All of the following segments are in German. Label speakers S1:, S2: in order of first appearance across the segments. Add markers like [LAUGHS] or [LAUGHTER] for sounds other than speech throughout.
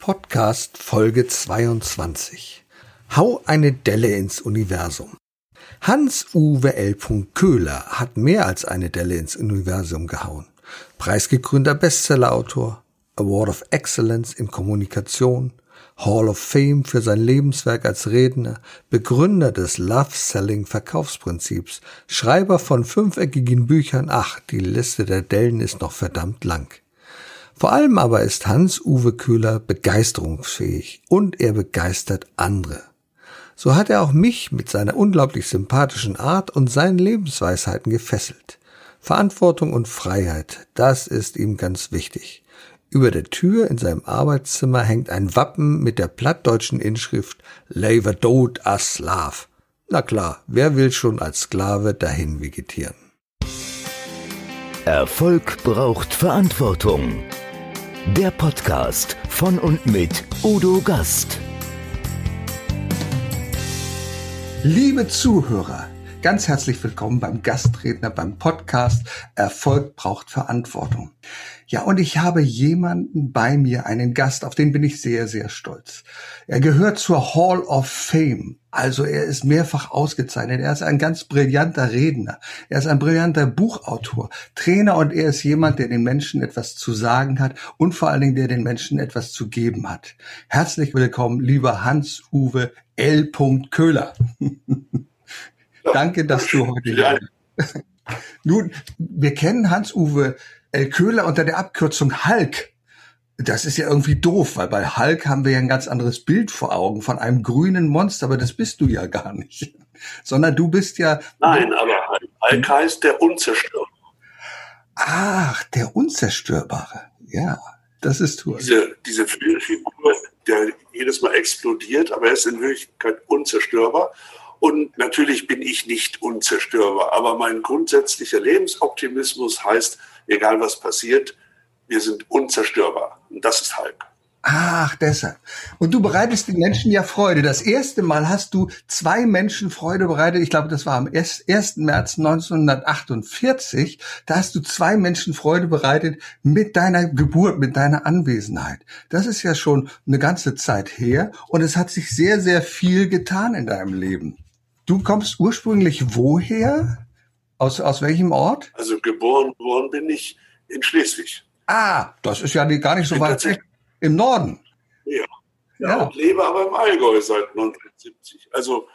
S1: Podcast Folge 22. Hau eine Delle ins Universum. Hans-Uwe L. Köhler hat mehr als eine Delle ins Universum gehauen. Preisgekrönter Bestsellerautor, Award of Excellence in Kommunikation, Hall of Fame für sein Lebenswerk als Redner, Begründer des Love-Selling Verkaufsprinzips, Schreiber von fünfeckigen Büchern, ach, die Liste der Dellen ist noch verdammt lang. Vor allem aber ist Hans-Uwe Köhler begeisterungsfähig und er begeistert andere. So hat er auch mich mit seiner unglaublich sympathischen Art und seinen Lebensweisheiten gefesselt. Verantwortung und Freiheit, das ist ihm ganz wichtig. Über der Tür in seinem Arbeitszimmer hängt ein Wappen mit der plattdeutschen Inschrift Lever dod as Slav. Na klar, wer will schon als Sklave dahin vegetieren?
S2: Erfolg braucht Verantwortung. Der Podcast von und mit Udo Gast.
S1: Liebe Zuhörer, ganz herzlich willkommen beim Gastredner beim Podcast Erfolg braucht Verantwortung. Ja, und ich habe jemanden bei mir, einen Gast, auf den bin ich sehr, sehr stolz. Er gehört zur Hall of Fame. Also er ist mehrfach ausgezeichnet. Er ist ein ganz brillanter Redner. Er ist ein brillanter Buchautor, Trainer und er ist jemand, der den Menschen etwas zu sagen hat und vor allen Dingen, der den Menschen etwas zu geben hat. Herzlich willkommen, lieber Hans-Uwe L. Köhler. [LAUGHS] Danke, dass du heute hier bist. Nun, wir kennen Hans-Uwe El Köhler unter der Abkürzung Hulk. Das ist ja irgendwie doof, weil bei Hulk haben wir ja ein ganz anderes Bild vor Augen von einem grünen Monster, aber das bist du ja gar nicht. [LAUGHS] Sondern du bist ja.
S3: Nein, aber Hulk heißt der Unzerstörbare.
S1: Ach, der Unzerstörbare. Ja, das ist toll.
S3: Diese, diese Figur, der jedes Mal explodiert, aber er ist in Wirklichkeit unzerstörbar. Und natürlich bin ich nicht unzerstörbar, aber mein grundsätzlicher Lebensoptimismus heißt, egal was passiert, wir sind unzerstörbar. Und das ist Hulk.
S1: Ach, deshalb. Und du bereitest den Menschen ja Freude. Das erste Mal hast du zwei Menschen Freude bereitet. Ich glaube, das war am 1. März 1948. Da hast du zwei Menschen Freude bereitet mit deiner Geburt, mit deiner Anwesenheit. Das ist ja schon eine ganze Zeit her. Und es hat sich sehr, sehr viel getan in deinem Leben. Du kommst ursprünglich woher? Aus, aus welchem Ort?
S3: Also geboren worden bin ich in Schleswig.
S1: Ah, das ist ja gar nicht so weit weg. Im Norden.
S3: Ja. ja. ja. Und lebe aber im Allgäu seit 1970. Also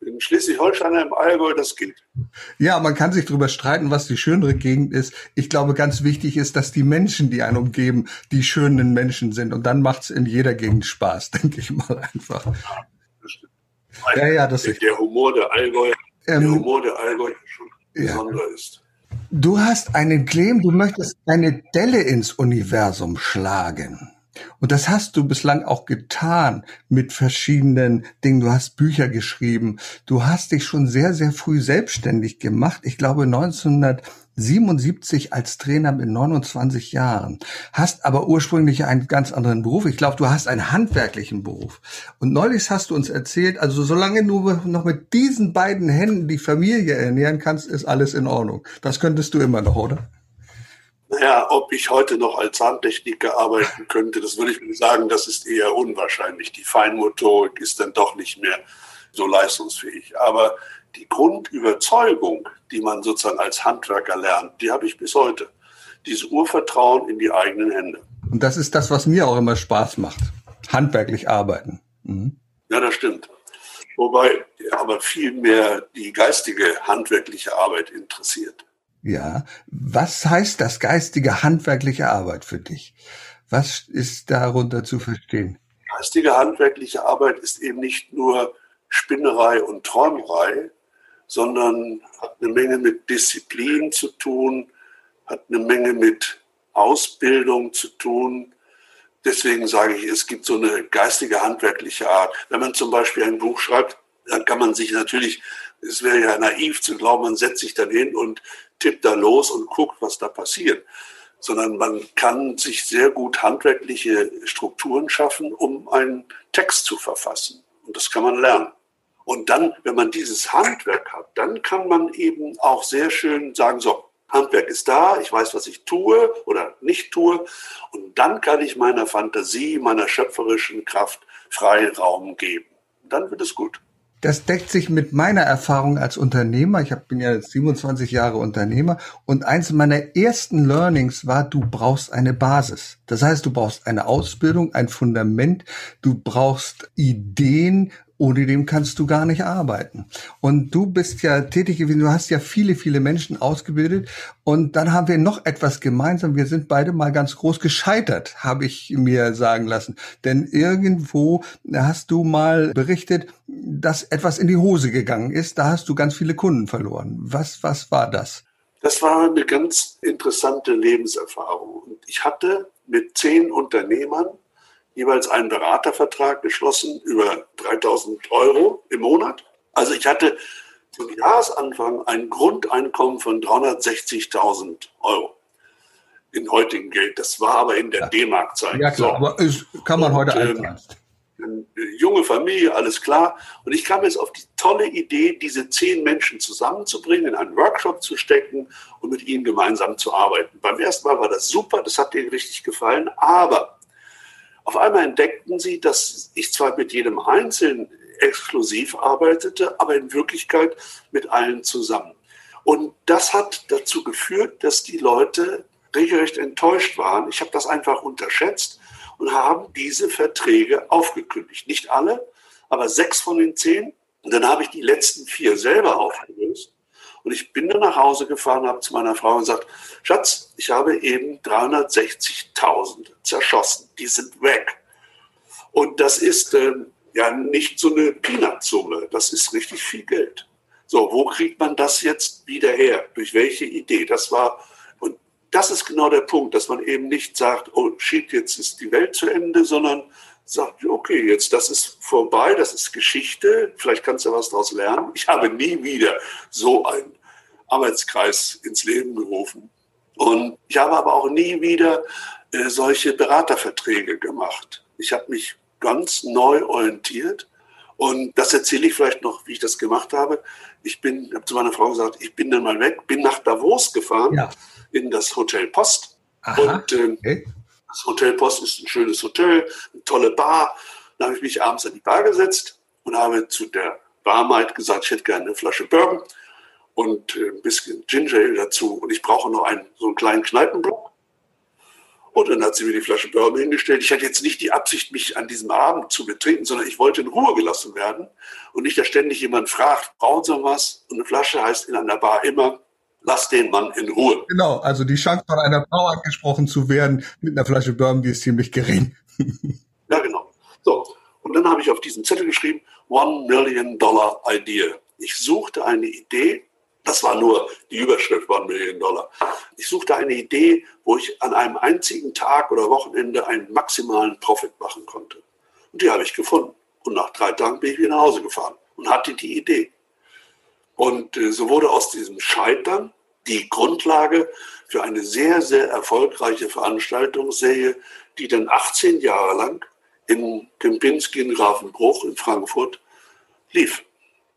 S3: in Schleswig-Holstein im Allgäu, das geht.
S1: Ja, man kann sich darüber streiten, was die schönere Gegend ist. Ich glaube, ganz wichtig ist, dass die Menschen, die einen umgeben, die schönen Menschen sind. Und dann macht es in jeder Gegend Spaß, [LAUGHS] denke ich mal einfach. Ja,
S3: das stimmt. Ja, ja, das der, der Humor der Allgäu, ähm, der Humor der Allgäu ist schon besonderer ja. ist.
S1: Du hast einen Claim, du möchtest eine Delle ins Universum schlagen. Und das hast du bislang auch getan mit verschiedenen Dingen. Du hast Bücher geschrieben. Du hast dich schon sehr, sehr früh selbstständig gemacht. Ich glaube 1900 77 als Trainer mit 29 Jahren, hast aber ursprünglich einen ganz anderen Beruf. Ich glaube, du hast einen handwerklichen Beruf. Und neulich hast du uns erzählt, also solange du noch mit diesen beiden Händen die Familie ernähren kannst, ist alles in Ordnung. Das könntest du immer noch, oder?
S3: Naja, ob ich heute noch als Zahntechniker arbeiten könnte, das würde ich sagen, das ist eher unwahrscheinlich. Die Feinmotorik ist dann doch nicht mehr so leistungsfähig. Aber die Grundüberzeugung, die man sozusagen als Handwerker lernt, die habe ich bis heute. Dieses Urvertrauen in die eigenen Hände.
S1: Und das ist das, was mir auch immer Spaß macht. Handwerklich arbeiten. Mhm.
S3: Ja, das stimmt. Wobei aber viel mehr die geistige handwerkliche Arbeit interessiert.
S1: Ja, was heißt das geistige handwerkliche Arbeit für dich? Was ist darunter zu verstehen?
S3: Geistige handwerkliche Arbeit ist eben nicht nur Spinnerei und Träumerei, sondern hat eine Menge mit Disziplin zu tun, hat eine Menge mit Ausbildung zu tun. Deswegen sage ich, es gibt so eine geistige, handwerkliche Art. Wenn man zum Beispiel ein Buch schreibt, dann kann man sich natürlich, es wäre ja naiv zu glauben, man setzt sich dann hin und tippt da los und guckt, was da passiert. Sondern man kann sich sehr gut handwerkliche Strukturen schaffen, um einen Text zu verfassen. Und das kann man lernen. Und dann, wenn man dieses Handwerk hat, dann kann man eben auch sehr schön sagen, so, Handwerk ist da, ich weiß, was ich tue oder nicht tue. Und dann kann ich meiner Fantasie, meiner schöpferischen Kraft freien Raum geben. Dann wird es gut.
S1: Das deckt sich mit meiner Erfahrung als Unternehmer. Ich bin ja jetzt 27 Jahre Unternehmer und eins meiner ersten Learnings war, du brauchst eine Basis. Das heißt, du brauchst eine Ausbildung, ein Fundament, du brauchst Ideen, ohne dem kannst du gar nicht arbeiten. Und du bist ja tätig gewesen, du hast ja viele, viele Menschen ausgebildet. Und dann haben wir noch etwas gemeinsam. Wir sind beide mal ganz groß gescheitert, habe ich mir sagen lassen. Denn irgendwo hast du mal berichtet, dass etwas in die Hose gegangen ist. Da hast du ganz viele Kunden verloren. Was, was war das?
S3: Das war eine ganz interessante Lebenserfahrung. Ich hatte mit zehn Unternehmern jeweils einen Beratervertrag geschlossen über 3000 Euro im Monat. Also ich hatte zum Jahresanfang ein Grundeinkommen von 360.000 Euro in heutigen Geld. Das war aber in der. D-Mark-Zeit.
S1: Ja, klar, so. aber ist, kann man heute ähm,
S3: Eine junge Familie, alles klar. Und ich kam jetzt auf die tolle Idee, diese zehn Menschen zusammenzubringen, in einen Workshop zu stecken und mit ihnen gemeinsam zu arbeiten. Beim ersten Mal war das super, das hat denen richtig gefallen, aber auf einmal entdeckten sie, dass ich zwar mit jedem Einzelnen exklusiv arbeitete, aber in Wirklichkeit mit allen zusammen. Und das hat dazu geführt, dass die Leute regelrecht enttäuscht waren. Ich habe das einfach unterschätzt und haben diese Verträge aufgekündigt. Nicht alle, aber sechs von den zehn. Und dann habe ich die letzten vier selber aufgelöst. Und ich bin dann nach Hause gefahren, habe zu meiner Frau gesagt, Schatz, ich habe eben 360.000 zerschossen. Die sind weg. Und das ist äh, ja nicht so eine Peanut-Summe. Das ist richtig viel Geld. So, wo kriegt man das jetzt wieder her? Durch welche Idee? Das war, und das ist genau der Punkt, dass man eben nicht sagt, oh shit, jetzt ist die Welt zu Ende, sondern sagt, okay, jetzt das ist vorbei, das ist Geschichte, vielleicht kannst du was daraus lernen. Ich habe nie wieder so einen Arbeitskreis ins Leben gerufen. Und ich habe aber auch nie wieder äh, solche Beraterverträge gemacht. Ich habe mich ganz neu orientiert. Und das erzähle ich vielleicht noch, wie ich das gemacht habe. Ich bin, habe zu meiner Frau gesagt, ich bin dann mal weg, bin nach Davos gefahren, ja. in das Hotel Post. Aha. Und äh, okay. Das Hotel Post ist ein schönes Hotel, eine tolle Bar. Da habe ich mich abends an die Bar gesetzt und habe zu der Barmaid gesagt, ich hätte gerne eine Flasche Bourbon und äh, ein bisschen Ginger Ale dazu und ich brauche noch einen, so einen kleinen Kneipenblock. Und dann hat sie mir die Flasche Bourbon hingestellt. Ich hatte jetzt nicht die Absicht, mich an diesem Abend zu betrinken, sondern ich wollte in Ruhe gelassen werden und nicht, dass ständig jemand fragt, brauchen Sie was? Und eine Flasche heißt in einer Bar immer, lass den Mann in Ruhe.
S1: Genau, also die Chance von einer Frau angesprochen zu werden mit einer Flasche Bourbon, die ist ziemlich gering. [LAUGHS]
S3: ja, genau. So, und dann habe ich auf diesen Zettel geschrieben, One Million Dollar Idea. Ich suchte eine Idee, das war nur die Überschrift One Million Dollar. Ich suchte eine Idee, wo ich an einem einzigen Tag oder Wochenende einen maximalen Profit machen konnte. Und die habe ich gefunden. Und nach drei Tagen bin ich wieder nach Hause gefahren und hatte die Idee. Und äh, so wurde aus diesem Scheitern die Grundlage für eine sehr, sehr erfolgreiche Veranstaltungsserie, die dann 18 Jahre lang in Kempinski in Grafenbruch in Frankfurt lief.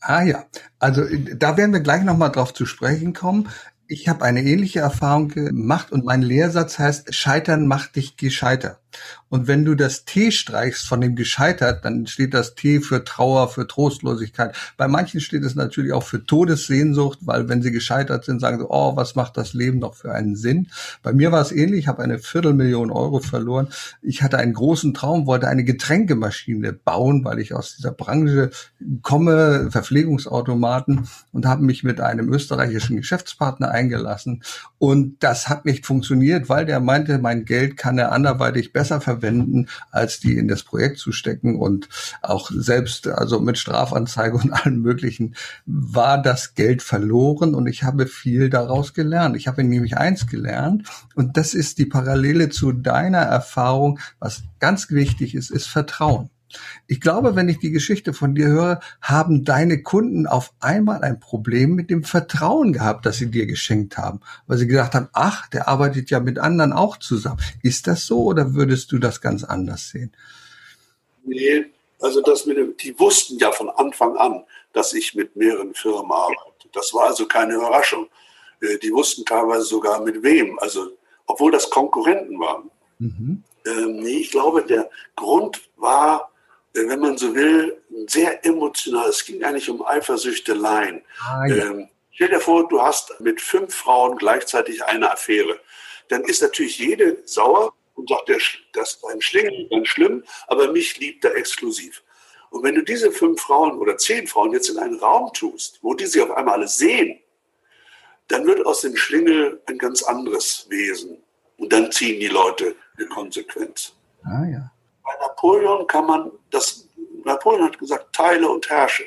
S1: Ah ja, also äh, da werden wir gleich nochmal drauf zu sprechen kommen. Ich habe eine ähnliche Erfahrung gemacht und mein Lehrsatz heißt, Scheitern macht dich gescheiter. Und wenn du das T streichst von dem gescheitert, dann steht das T für Trauer, für Trostlosigkeit. Bei manchen steht es natürlich auch für Todessehnsucht, weil wenn sie gescheitert sind, sagen sie, oh, was macht das Leben noch für einen Sinn? Bei mir war es ähnlich, ich habe eine Viertelmillion Euro verloren. Ich hatte einen großen Traum, wollte eine Getränkemaschine bauen, weil ich aus dieser Branche komme, Verpflegungsautomaten, und habe mich mit einem österreichischen Geschäftspartner eingelassen. Und das hat nicht funktioniert, weil der meinte, mein Geld kann er anderweitig besser besser verwenden, als die in das Projekt zu stecken. Und auch selbst, also mit Strafanzeige und [LAUGHS] allem Möglichen, war das Geld verloren und ich habe viel daraus gelernt. Ich habe nämlich eins gelernt und das ist die Parallele zu deiner Erfahrung. Was ganz wichtig ist, ist Vertrauen. Ich glaube, wenn ich die Geschichte von dir höre, haben deine Kunden auf einmal ein Problem mit dem Vertrauen gehabt, das sie dir geschenkt haben, weil sie gedacht haben, ach, der arbeitet ja mit anderen auch zusammen. Ist das so oder würdest du das ganz anders sehen?
S3: Nee, also das mit dem, die wussten ja von Anfang an, dass ich mit mehreren Firmen arbeite. Das war also keine Überraschung. Äh, die wussten teilweise sogar mit wem, also obwohl das Konkurrenten waren. Mhm. Ähm, nee, ich glaube, der Grund war, wenn man so will, sehr emotional. Es ging eigentlich um Eifersüchteleien. Ah, ja. ähm, stell dir vor, du hast mit fünf Frauen gleichzeitig eine Affäre. Dann ist natürlich jede sauer und sagt, das ist ein Schlingel, ganz schlimm, aber mich liebt er exklusiv. Und wenn du diese fünf Frauen oder zehn Frauen jetzt in einen Raum tust, wo die sich auf einmal alle sehen, dann wird aus dem Schlingel ein ganz anderes Wesen. Und dann ziehen die Leute eine Konsequenz. Ah, ja. Bei Napoleon kann man das, Napoleon hat gesagt, teile und herrsche.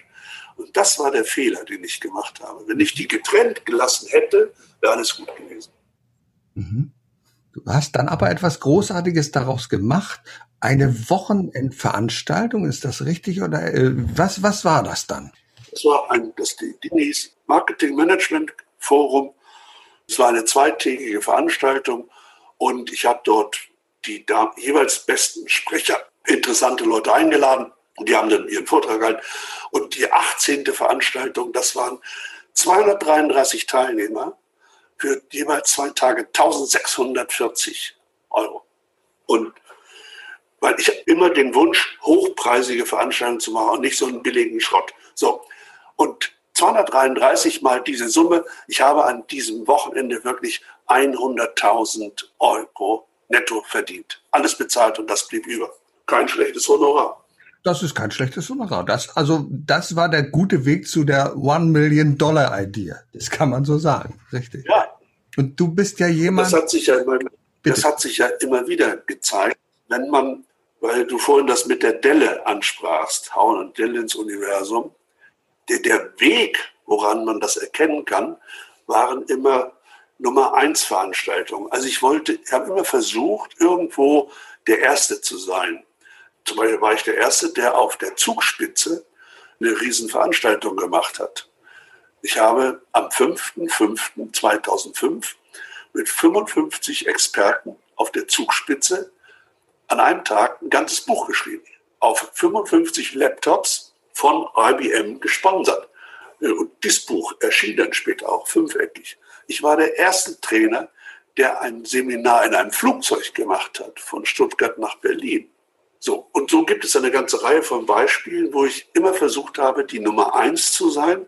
S3: Und das war der Fehler, den ich gemacht habe. Wenn ich die getrennt gelassen hätte, wäre alles gut gewesen.
S1: Mhm. Du hast dann aber etwas Großartiges daraus gemacht. Eine Wochenendveranstaltung, ist das richtig? Oder äh, was, was war das dann?
S3: Das war ein, das die, die hieß Marketing Management Forum. Es war eine zweitägige Veranstaltung und ich habe dort die da, jeweils besten Sprecher, interessante Leute eingeladen und die haben dann ihren Vortrag gehalten. Und die 18. Veranstaltung, das waren 233 Teilnehmer für jeweils zwei Tage 1640 Euro. Und weil ich immer den Wunsch, hochpreisige Veranstaltungen zu machen und nicht so einen billigen Schrott. So. Und 233 mal diese Summe. Ich habe an diesem Wochenende wirklich 100.000 Euro netto verdient. Alles bezahlt und das blieb über. Kein schlechtes Honorar.
S1: Das ist kein schlechtes Honorar. Das, also, das war der gute Weg zu der One Million Dollar Idee. Das kann man so sagen. Richtig. Ja. Und du bist ja jemand.
S3: Das hat sich ja immer, das hat sich ja immer wieder gezeigt, wenn man, weil du vorhin das mit der Delle ansprachst, Hauen und Delle ins Universum, der, der Weg, woran man das erkennen kann, waren immer Nummer eins Veranstaltungen. Also ich wollte, ich habe immer versucht, irgendwo der Erste zu sein. Zum Beispiel war ich der Erste, der auf der Zugspitze eine Riesenveranstaltung gemacht hat. Ich habe am 5.5.2005 mit 55 Experten auf der Zugspitze an einem Tag ein ganzes Buch geschrieben. Auf 55 Laptops von IBM gesponsert. Und dieses Buch erschien dann später auch fünfeckig. Ich war der erste Trainer, der ein Seminar in einem Flugzeug gemacht hat, von Stuttgart nach Berlin. So, und so gibt es eine ganze Reihe von Beispielen, wo ich immer versucht habe, die Nummer eins zu sein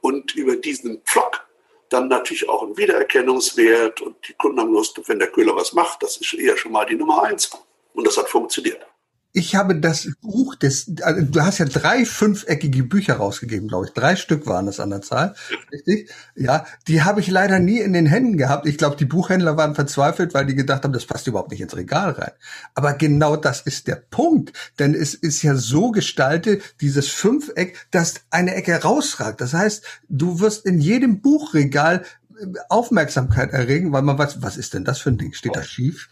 S3: und über diesen Pflock dann natürlich auch ein Wiedererkennungswert und die Kunden haben Lust, wenn der Köhler was macht, das ist eher schon mal die Nummer eins. Und das hat funktioniert
S1: ich habe das Buch des, also du hast ja drei fünfeckige Bücher rausgegeben, glaube ich. Drei Stück waren das an der Zahl. Richtig? Ja, die habe ich leider nie in den Händen gehabt. Ich glaube, die Buchhändler waren verzweifelt, weil die gedacht haben, das passt überhaupt nicht ins Regal rein. Aber genau das ist der Punkt. Denn es ist ja so gestaltet, dieses Fünfeck, dass eine Ecke rausragt. Das heißt, du wirst in jedem Buchregal Aufmerksamkeit erregen, weil man weiß, was ist denn das für ein Ding? Steht da schief?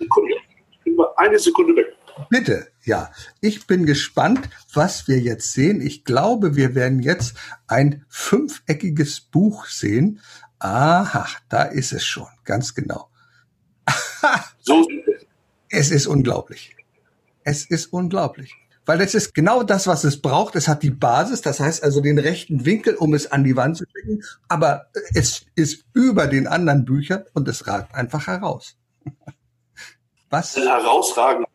S3: Eine Sekunde weg.
S1: Bitte, ja. Ich bin gespannt, was wir jetzt sehen. Ich glaube, wir werden jetzt ein fünfeckiges Buch sehen. Aha, da ist es schon, ganz genau. [LAUGHS] so. Es ist unglaublich. Es ist unglaublich. Weil das ist genau das, was es braucht. Es hat die Basis, das heißt also den rechten Winkel, um es an die Wand zu schicken. Aber es ist über den anderen Büchern und es ragt einfach heraus. [LAUGHS]
S3: Was? Herausragend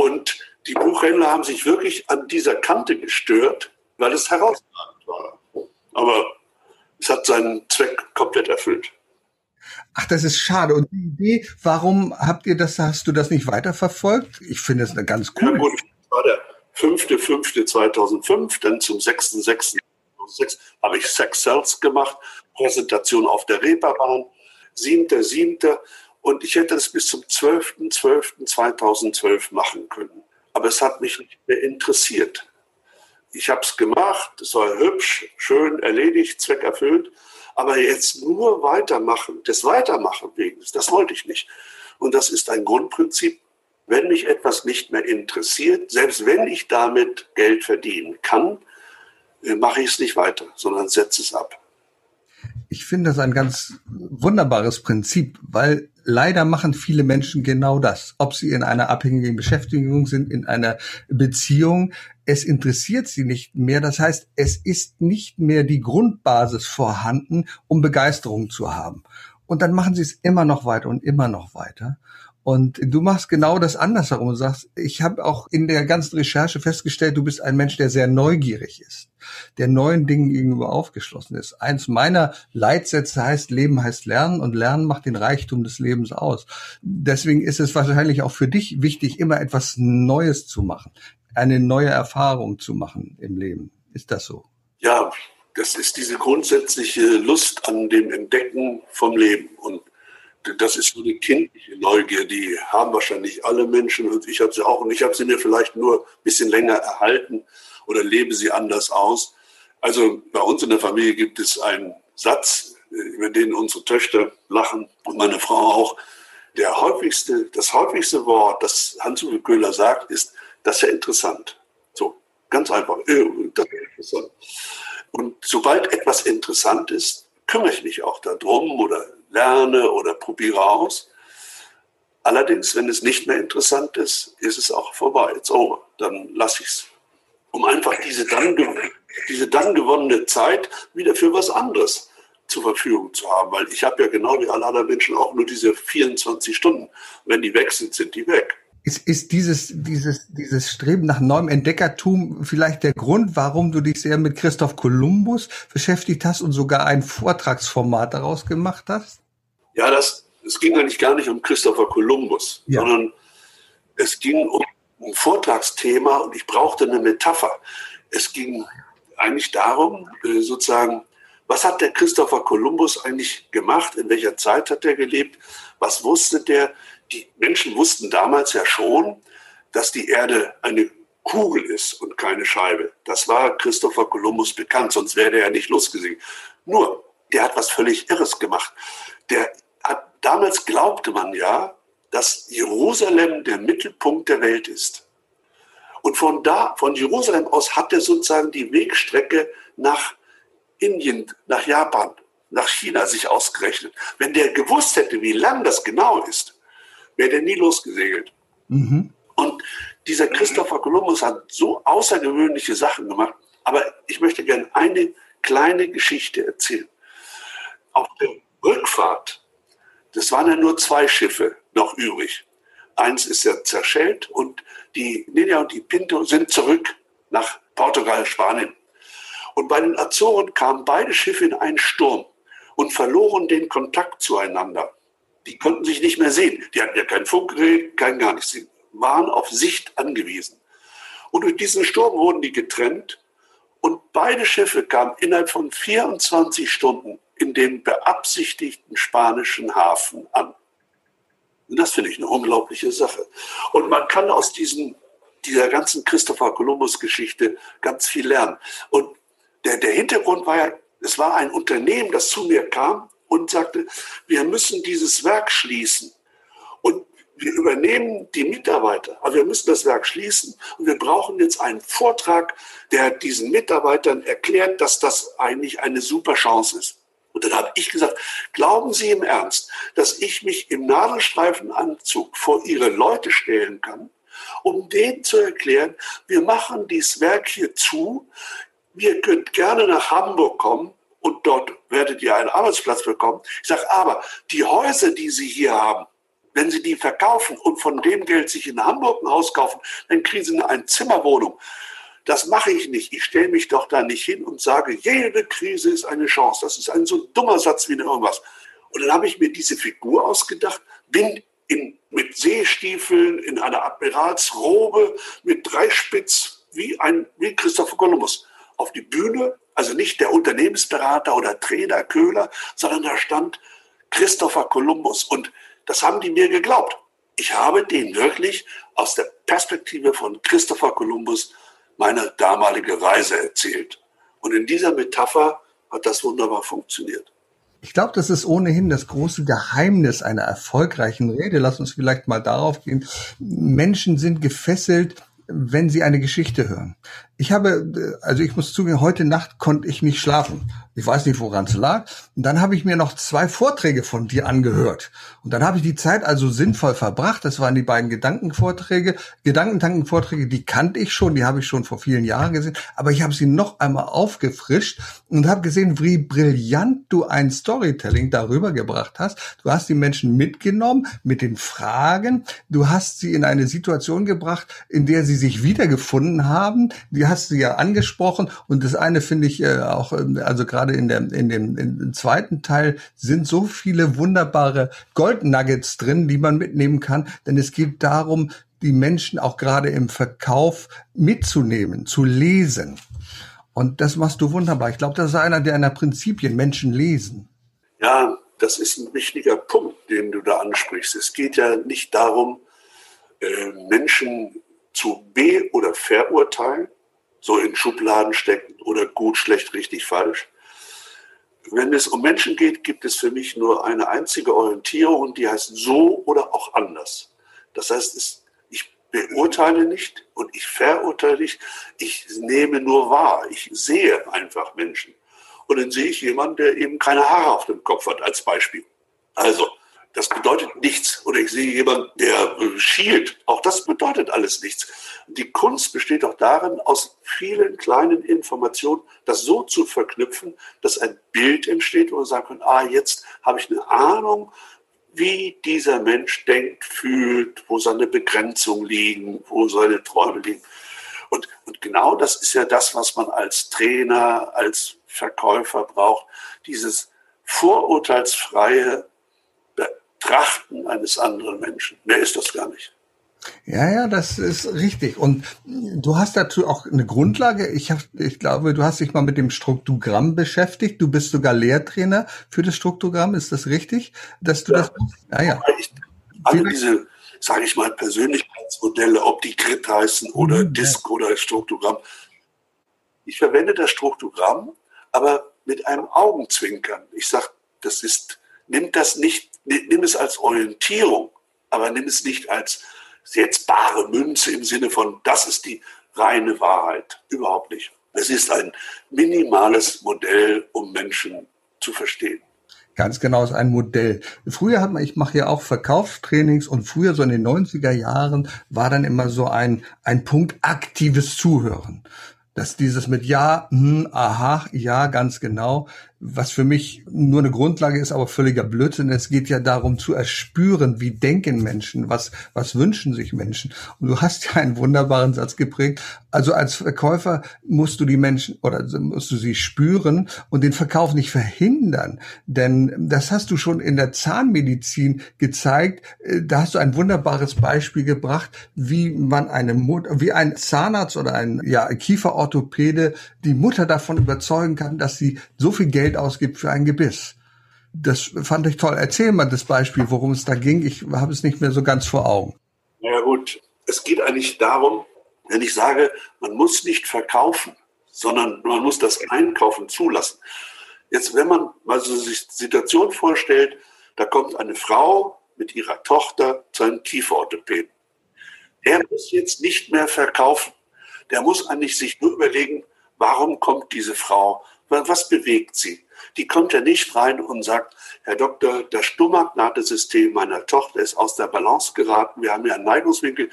S3: und die Buchhändler haben sich wirklich an dieser Kante gestört, weil es herausragend war. Aber es hat seinen Zweck komplett erfüllt.
S1: Ach, das ist schade. Und die Idee, warum habt ihr das, hast du das nicht weiterverfolgt? Ich finde es eine ganz coole. Ja, gut,
S3: das war der 5.5.2005, dann zum 6.6.2006 habe ich Sex Cells gemacht, Präsentation auf der Reeperbahn, 7.7. Und ich hätte es bis zum 12.12.2012 machen können. Aber es hat mich nicht mehr interessiert. Ich habe es gemacht, es war hübsch, schön, erledigt, zweckerfüllt. Aber jetzt nur weitermachen, das Weitermachen wegen, das wollte ich nicht. Und das ist ein Grundprinzip. Wenn mich etwas nicht mehr interessiert, selbst wenn ich damit Geld verdienen kann, äh, mache ich es nicht weiter, sondern setze es ab.
S1: Ich finde das ein ganz wunderbares Prinzip, weil leider machen viele Menschen genau das. Ob sie in einer abhängigen Beschäftigung sind, in einer Beziehung, es interessiert sie nicht mehr. Das heißt, es ist nicht mehr die Grundbasis vorhanden, um Begeisterung zu haben. Und dann machen sie es immer noch weiter und immer noch weiter. Und du machst genau das andersherum und sagst, ich habe auch in der ganzen Recherche festgestellt, du bist ein Mensch, der sehr neugierig ist, der neuen Dingen gegenüber aufgeschlossen ist. Eins meiner Leitsätze heißt, Leben heißt Lernen und Lernen macht den Reichtum des Lebens aus. Deswegen ist es wahrscheinlich auch für dich wichtig, immer etwas Neues zu machen, eine neue Erfahrung zu machen im Leben. Ist das so?
S3: Ja, das ist diese grundsätzliche Lust an dem Entdecken vom Leben. Und das ist so eine kindliche Neugier, die haben wahrscheinlich alle Menschen und ich habe sie auch und ich habe sie mir vielleicht nur ein bisschen länger erhalten oder lebe sie anders aus. Also bei uns in der Familie gibt es einen Satz, über den unsere Töchter lachen und meine Frau auch. Der häufigste, das häufigste Wort, das Hans-Uwe Köhler sagt, ist, das ist ja interessant. So, ganz einfach, äh, das ist interessant. Und sobald etwas interessant ist, kümmere ich mich auch darum oder lerne oder probiere aus. Allerdings, wenn es nicht mehr interessant ist, ist es auch vorbei. It's over. Dann lasse ich es. Um einfach diese dann, diese dann gewonnene Zeit wieder für was anderes zur Verfügung zu haben. Weil ich habe ja genau wie alle anderen Menschen auch nur diese 24 Stunden. Wenn die weg sind, sind die weg.
S1: Ist, ist dieses, dieses, dieses Streben nach neuem Entdeckertum vielleicht der Grund, warum du dich sehr mit Christoph Kolumbus beschäftigt hast und sogar ein Vortragsformat daraus gemacht hast?
S3: Ja, das, es ging eigentlich gar nicht um Christopher Columbus, ja. sondern es ging um ein Vortragsthema und ich brauchte eine Metapher. Es ging eigentlich darum, äh, sozusagen, was hat der Christopher Columbus eigentlich gemacht? In welcher Zeit hat er gelebt? Was wusste der? Die Menschen wussten damals ja schon, dass die Erde eine Kugel ist und keine Scheibe. Das war Christopher Columbus bekannt, sonst wäre er ja nicht losgesehen. Nur, der hat was völlig Irres gemacht. Der hat, damals glaubte man ja, dass Jerusalem der Mittelpunkt der Welt ist. Und von da, von Jerusalem aus hat er sozusagen die Wegstrecke nach Indien, nach Japan, nach China sich ausgerechnet. Wenn der gewusst hätte, wie lang das genau ist, wäre der nie losgesegelt. Mhm. Und dieser Christopher Columbus hat so außergewöhnliche Sachen gemacht. Aber ich möchte gerne eine kleine Geschichte erzählen. Auf der Rückfahrt, das waren ja nur zwei Schiffe noch übrig. Eins ist ja zerschellt und die Nidia und die Pinto sind zurück nach Portugal, Spanien. Und bei den Azoren kamen beide Schiffe in einen Sturm und verloren den Kontakt zueinander. Die konnten sich nicht mehr sehen. Die hatten ja kein Funkgerät, kein gar nichts. Sie waren auf Sicht angewiesen. Und durch diesen Sturm wurden die getrennt und beide Schiffe kamen innerhalb von 24 Stunden in dem beabsichtigten spanischen Hafen an. Und das finde ich eine unglaubliche Sache. Und man kann aus diesen, dieser ganzen Christopher Columbus-Geschichte ganz viel lernen. Und der, der Hintergrund war ja, es war ein Unternehmen, das zu mir kam und sagte, wir müssen dieses Werk schließen. Und wir übernehmen die Mitarbeiter, aber wir müssen das Werk schließen und wir brauchen jetzt einen Vortrag, der diesen Mitarbeitern erklärt, dass das eigentlich eine super Chance ist. Und dann habe ich gesagt, glauben Sie im Ernst, dass ich mich im Nadelstreifenanzug vor Ihre Leute stellen kann, um denen zu erklären, wir machen dieses Werk hier zu, ihr könnt gerne nach Hamburg kommen und dort werdet ihr einen Arbeitsplatz bekommen. Ich sage, aber die Häuser, die Sie hier haben, wenn Sie die verkaufen und von dem Geld sich in Hamburg ein Haus kaufen, dann kriegen Sie eine Zimmerwohnung. Das mache ich nicht. Ich stelle mich doch da nicht hin und sage, jede Krise ist eine Chance. Das ist ein so dummer Satz wie irgendwas. Und dann habe ich mir diese Figur ausgedacht, bin in, mit Seestiefeln, in einer Admiralsrobe, mit Dreispitz, wie ein, wie Christopher Columbus, auf die Bühne. Also nicht der Unternehmensberater oder Trainer Köhler, sondern da stand Christopher Columbus. Und das haben die mir geglaubt. Ich habe den wirklich aus der Perspektive von Christopher Columbus meine damalige Reise erzählt. Und in dieser Metapher hat das wunderbar funktioniert.
S1: Ich glaube, das ist ohnehin das große Geheimnis einer erfolgreichen Rede. Lass uns vielleicht mal darauf gehen. Menschen sind gefesselt, wenn sie eine Geschichte hören. Ich habe, also ich muss zugeben, heute Nacht konnte ich nicht schlafen. Ich weiß nicht, woran es lag. Und dann habe ich mir noch zwei Vorträge von dir angehört. Und dann habe ich die Zeit also sinnvoll verbracht. Das waren die beiden Gedankenvorträge. Gedankentankenvorträge, die kannte ich schon, die habe ich schon vor vielen Jahren gesehen. Aber ich habe sie noch einmal aufgefrischt und habe gesehen, wie brillant du ein Storytelling darüber gebracht hast. Du hast die Menschen mitgenommen mit den Fragen. Du hast sie in eine Situation gebracht, in der sie sich wiedergefunden haben. Die hast du ja angesprochen. Und das eine finde ich äh, auch, äh, also gerade in, der, in, dem, in zweiten Teil sind so viele wunderbare Goldnuggets drin, die man mitnehmen kann. Denn es geht darum, die Menschen auch gerade im Verkauf mitzunehmen, zu lesen. Und das machst du wunderbar. Ich glaube, das ist einer deiner Prinzipien, Menschen lesen.
S3: Ja, das ist ein wichtiger Punkt, den du da ansprichst. Es geht ja nicht darum, äh, Menschen zu be- oder verurteilen, so in Schubladen stecken oder gut, schlecht, richtig, falsch. Wenn es um Menschen geht, gibt es für mich nur eine einzige Orientierung die heißt so oder auch anders. Das heißt, ich beurteile nicht und ich verurteile nicht, ich nehme nur wahr, ich sehe einfach Menschen. Und dann sehe ich jemanden, der eben keine Haare auf dem Kopf hat, als Beispiel. Also, das bedeutet nichts. Oder ich sehe jemanden, der schielt. Auch das bedeutet alles nichts. Die Kunst besteht auch darin, aus vielen kleinen Informationen das so zu verknüpfen, dass ein Bild entsteht, wo wir sagen können, ah, jetzt habe ich eine Ahnung, wie dieser Mensch denkt, fühlt, wo seine Begrenzungen liegen, wo seine Träume liegen. Und, und genau das ist ja das, was man als Trainer, als Verkäufer braucht, dieses vorurteilsfreie Betrachten eines anderen Menschen. Mehr ist das gar nicht.
S1: Ja, ja, das ist richtig. Und du hast dazu auch eine Grundlage. Ich, hab, ich glaube, du hast dich mal mit dem Struktogramm beschäftigt. Du bist sogar Lehrtrainer für das Struktogramm. Ist das richtig, dass du ja. das?
S3: Ja, ja. Ich, alle diese, sage ich mal, Persönlichkeitsmodelle, ob die Grid heißen oder mhm, Disk ja. oder Struktogramm. Ich verwende das Struktogramm, aber mit einem Augenzwinkern. Ich sage, das ist, nimm das nicht, nimm es als Orientierung, aber nimm es nicht als jetzt bare Münze im Sinne von, das ist die reine Wahrheit. Überhaupt nicht. Es ist ein minimales Modell, um Menschen zu verstehen.
S1: Ganz genau, ist ein Modell. Früher hat man, ich mache ja auch Verkaufstrainings und früher so in den 90er Jahren war dann immer so ein, ein Punkt aktives Zuhören dass dieses mit ja, hm, aha, ja, ganz genau, was für mich nur eine Grundlage ist, aber völliger Blödsinn. Es geht ja darum zu erspüren, wie denken Menschen, was, was wünschen sich Menschen. Und du hast ja einen wunderbaren Satz geprägt. Also als Verkäufer musst du die Menschen oder musst du sie spüren und den Verkauf nicht verhindern. Denn das hast du schon in der Zahnmedizin gezeigt. Äh, da hast du ein wunderbares Beispiel gebracht, wie man eine Mutter, wie ein Zahnarzt oder ein ja, Kieferorthopäde die Mutter davon überzeugen kann, dass sie so viel Geld Geld ausgibt für ein Gebiss. Das fand ich toll. Erzähl mal das Beispiel, worum es da ging. Ich habe es nicht mehr so ganz vor Augen.
S3: Ja gut, es geht eigentlich darum, wenn ich sage, man muss nicht verkaufen, sondern man muss das Einkaufen zulassen. Jetzt, wenn man mal so sich die Situation vorstellt, da kommt eine Frau mit ihrer Tochter zu einem Kieferorthopäden. Der muss jetzt nicht mehr verkaufen. Der muss eigentlich sich nur überlegen, warum kommt diese Frau was bewegt sie? Die kommt ja nicht rein und sagt, Herr Doktor, das Stomachnahtesystem meiner Tochter ist aus der Balance geraten. Wir haben ja einen Neigungswinkel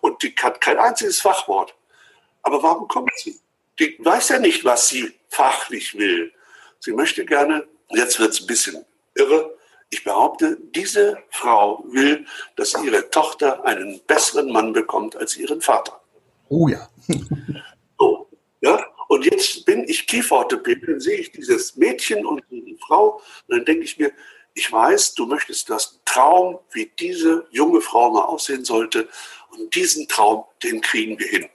S3: und die hat kein einziges Fachwort. Aber warum kommt sie? Die weiß ja nicht, was sie fachlich will. Sie möchte gerne, jetzt wird es ein bisschen irre, ich behaupte, diese Frau will, dass ihre Tochter einen besseren Mann bekommt als ihren Vater.
S1: Oh ja.
S3: so, ja. Und jetzt bin ich Kieferorthopäde, dann sehe ich dieses Mädchen und die Frau und dann denke ich mir, ich weiß, du möchtest das Traum, wie diese junge Frau mal aussehen sollte. Und diesen Traum, den kriegen wir hin,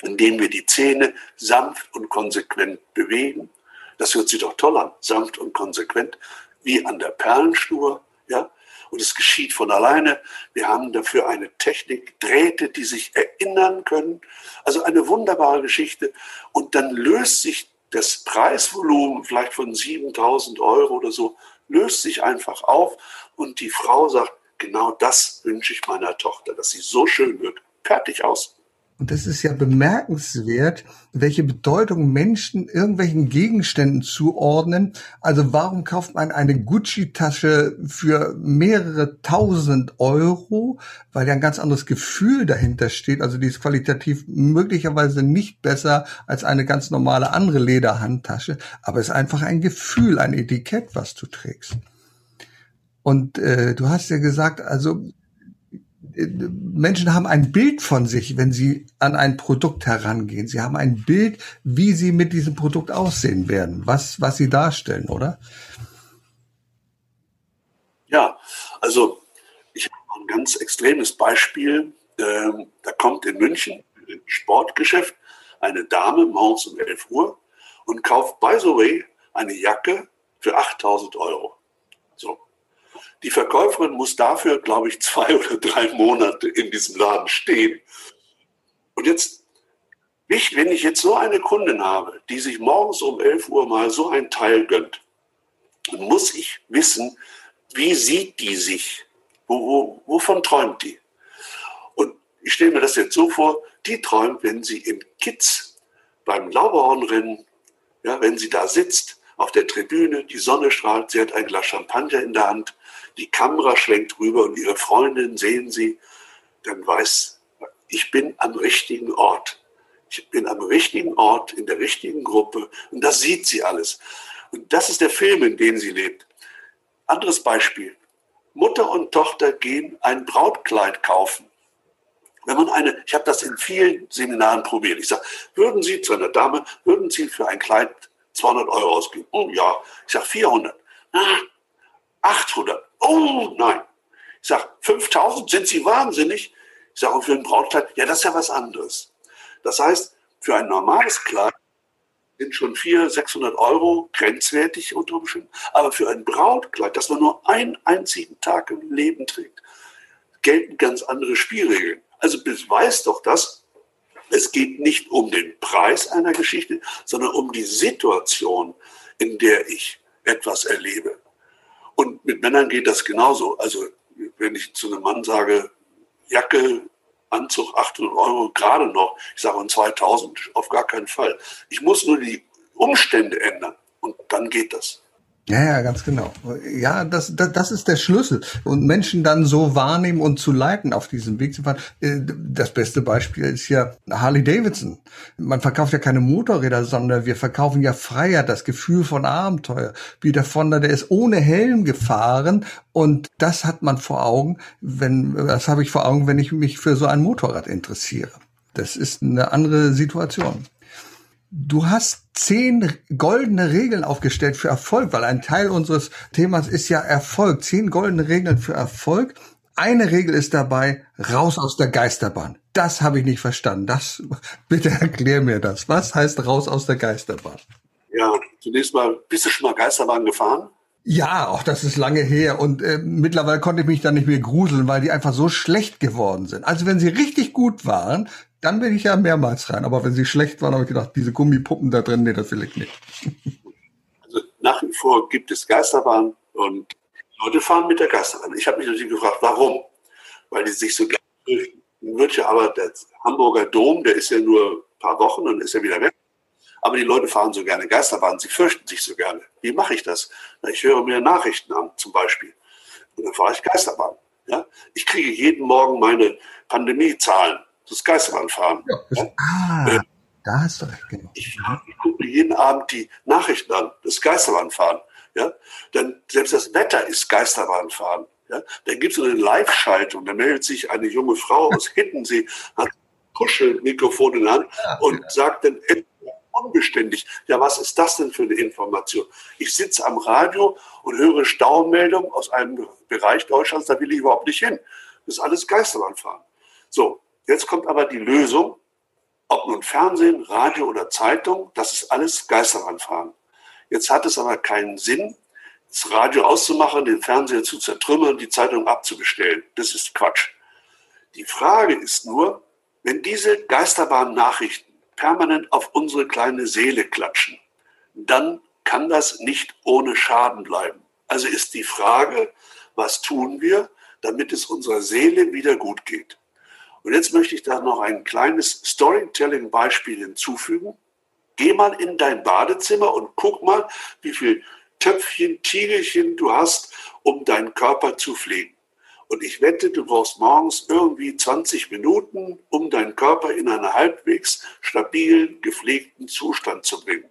S3: indem wir die Zähne sanft und konsequent bewegen. Das hört sich doch toll an, sanft und konsequent, wie an der Perlenschnur. Ja? Und es geschieht von alleine. Wir haben dafür eine Technik, Drähte, die sich erinnern können. Also eine wunderbare Geschichte. Und dann löst sich das Preisvolumen vielleicht von 7000 Euro oder so, löst sich einfach auf und die Frau sagt, genau das wünsche ich meiner Tochter, dass sie so schön wirkt. Fertig aus.
S1: Und das ist ja bemerkenswert, welche Bedeutung Menschen irgendwelchen Gegenständen zuordnen. Also warum kauft man eine Gucci-Tasche für mehrere tausend Euro? Weil ja ein ganz anderes Gefühl dahinter steht. Also die ist qualitativ möglicherweise nicht besser als eine ganz normale andere Lederhandtasche. Aber es ist einfach ein Gefühl, ein Etikett, was du trägst. Und äh, du hast ja gesagt, also Menschen haben ein Bild von sich, wenn sie an ein Produkt herangehen. Sie haben ein Bild, wie sie mit diesem Produkt aussehen werden, was, was sie darstellen, oder?
S3: Ja, also ich habe ein ganz extremes Beispiel. Ähm, da kommt in München ein Sportgeschäft eine Dame morgens um 11 Uhr und kauft, the way, eine Jacke für 8000 Euro. So, die Verkäuferin muss dafür, glaube ich, zwei [LAUGHS] oder drei Monate in diesem Laden stehen. Und jetzt, ich, wenn ich jetzt so eine Kundin habe, die sich morgens um 11 Uhr mal so ein Teil gönnt, dann muss ich wissen, wie sieht die sich? Wo, wo, wovon träumt die? Und ich stelle mir das jetzt so vor, die träumt, wenn sie in Kitz beim Lauberhornrennen, ja, wenn sie da sitzt, auf der Tribüne, die Sonne strahlt, sie hat ein Glas Champagner in der Hand, die Kamera schwenkt rüber und ihre Freundin sehen sie, dann weiß, ich bin am richtigen Ort. Ich bin am richtigen Ort, in der richtigen Gruppe und das sieht sie alles. Und das ist der Film, in dem sie lebt. Anderes Beispiel. Mutter und Tochter gehen ein Brautkleid kaufen. Wenn man eine, ich habe das in vielen Seminaren probiert. Ich sage, würden Sie zu einer Dame, würden Sie für ein Kleid 200 Euro ausgeben? Oh ja. Ich sage 400. Ah, 800. Oh nein. Ich sage, 5000, sind Sie wahnsinnig? Ich sage, für ein Brautkleid, ja, das ist ja was anderes. Das heißt, für ein normales Kleid sind schon 400, 600 Euro grenzwertig unter Umständen. Aber für ein Brautkleid, das man nur einen einzigen Tag im Leben trägt, gelten ganz andere Spielregeln. Also beweist doch das, es geht nicht um den Preis einer Geschichte, sondern um die Situation, in der ich etwas erlebe. Und mit Männern geht das genauso. Also wenn ich zu einem Mann sage, Jacke, Anzug 800 Euro, gerade noch, ich sage 2000, auf gar keinen Fall. Ich muss nur die Umstände ändern und dann geht das.
S1: Ja, ja, ganz genau. Ja, das, das, das ist der Schlüssel. Und Menschen dann so wahrnehmen und zu leiten, auf diesem Weg zu fahren. Äh, das beste Beispiel ist ja Harley Davidson. Man verkauft ja keine Motorräder, sondern wir verkaufen ja Freiheit, das Gefühl von Abenteuer. Peter Fonda, der ist ohne Helm gefahren und das hat man vor Augen, wenn, das habe ich vor Augen, wenn ich mich für so ein Motorrad interessiere. Das ist eine andere Situation. Du hast zehn goldene Regeln aufgestellt für Erfolg, weil ein Teil unseres Themas ist ja Erfolg. Zehn goldene Regeln für Erfolg. Eine Regel ist dabei, raus aus der Geisterbahn. Das habe ich nicht verstanden. Das, [LAUGHS] bitte erklär mir das. Was heißt raus aus der Geisterbahn?
S3: Ja, zunächst mal, bist du schon mal Geisterbahn gefahren?
S1: Ja, auch das ist lange her und äh, mittlerweile konnte ich mich da nicht mehr gruseln, weil die einfach so schlecht geworden sind. Also wenn sie richtig gut waren, dann bin ich ja mehrmals rein. Aber wenn sie schlecht waren, habe ich gedacht, diese Gummipuppen da drin, nee, das will ich nicht.
S3: Also nach wie vor gibt es Geisterbahnen und Leute fahren mit der Geisterbahn. Ich habe mich natürlich gefragt, warum? Weil die sich so gerne. Wird ja aber der Hamburger Dom, der ist ja nur ein paar Wochen und ist ja wieder weg. Aber die Leute fahren so gerne Geisterbahn, sie fürchten sich so gerne. Wie mache ich das? Na, ich höre mir Nachrichten an, zum Beispiel. Und dann fahre ich Geisterbahn. Ja? Ich kriege jeden Morgen meine Pandemiezahlen das Geisterbahnfahren. Ja, das,
S1: ah, äh, da hast du recht,
S3: genau. Ich, ich gucke mir jeden Abend die Nachrichten an, das Geisterbahnfahren. Ja? Denn selbst das Wetter ist Geisterbahnfahren. Ja? Dann gibt es so eine Live-Schaltung, da meldet sich eine junge Frau aus Hittensee, hat Kuschelmikrofon in der Hand ja, und ja. sagt dann unbeständig. Ja, was ist das denn für eine Information? Ich sitze am Radio und höre Staumeldungen aus einem Bereich Deutschlands, da will ich überhaupt nicht hin. Das ist alles Geisterbahnfahren. So, Jetzt kommt aber die Lösung, ob nun Fernsehen, Radio oder Zeitung, das ist alles Geisteranfahren. Jetzt hat es aber keinen Sinn, das Radio auszumachen, den Fernseher zu zertrümmern, die Zeitung abzubestellen. Das ist Quatsch. Die Frage ist nur, wenn diese Geisterbahn-Nachrichten permanent auf unsere kleine Seele klatschen, dann kann das nicht ohne Schaden bleiben. Also ist die Frage, was tun wir, damit es unserer Seele wieder gut geht? Und jetzt möchte ich da noch ein kleines Storytelling-Beispiel hinzufügen. Geh mal in dein Badezimmer und guck mal, wie viel Töpfchen, Tiegelchen du hast, um deinen Körper zu pflegen. Und ich wette, du brauchst morgens irgendwie 20 Minuten, um deinen Körper in einen halbwegs stabilen, gepflegten Zustand zu bringen.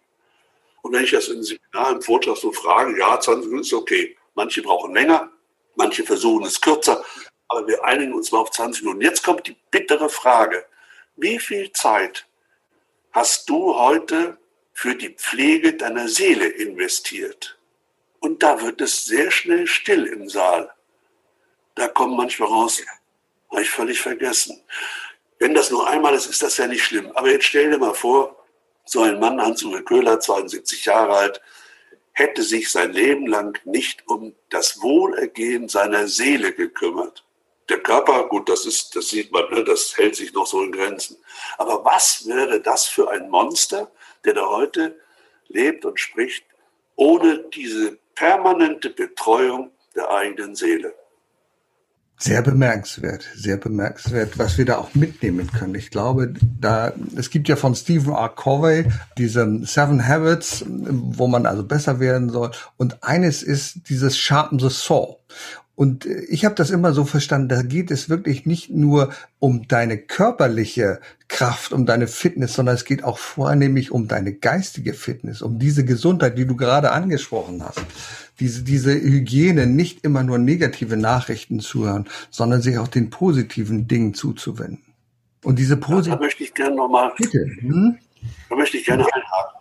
S3: Und wenn ich das in Seminar, im Vortrag so frage, ja, 20 Minuten ist okay. Manche brauchen länger, manche versuchen es kürzer, aber wir einigen uns mal auf 20 Minuten. Jetzt kommt die bittere Frage. Wie viel Zeit hast du heute für die Pflege deiner Seele investiert? Und da wird es sehr schnell still im Saal. Da kommen manchmal raus, habe ich völlig vergessen. Wenn das nur einmal ist, ist das ja nicht schlimm. Aber jetzt stell dir mal vor, so ein Mann, Hans-Uwe Köhler, 72 Jahre alt, hätte sich sein Leben lang nicht um das Wohlergehen seiner Seele gekümmert. Der Körper, gut, das ist, das sieht man, ne, das hält sich noch so in Grenzen. Aber was wäre das für ein Monster, der da heute lebt und spricht, ohne diese permanente Betreuung der eigenen Seele?
S1: Sehr bemerkenswert, sehr bemerkenswert, was wir da auch mitnehmen können. Ich glaube, da es gibt ja von Stephen R. Covey diese Seven Habits, wo man also besser werden soll. Und eines ist dieses Sharpen the Saw. Und ich habe das immer so verstanden, da geht es wirklich nicht nur um deine körperliche Kraft, um deine Fitness, sondern es geht auch vornehmlich um deine geistige Fitness, um diese Gesundheit, die du gerade angesprochen hast diese, diese Hygiene, nicht immer nur negative Nachrichten zu hören, sondern sich auch den positiven Dingen zuzuwenden. Und diese
S3: positiven. Da möchte ich gerne nochmal. Bitte. Hm? Da möchte ich gerne einhaken.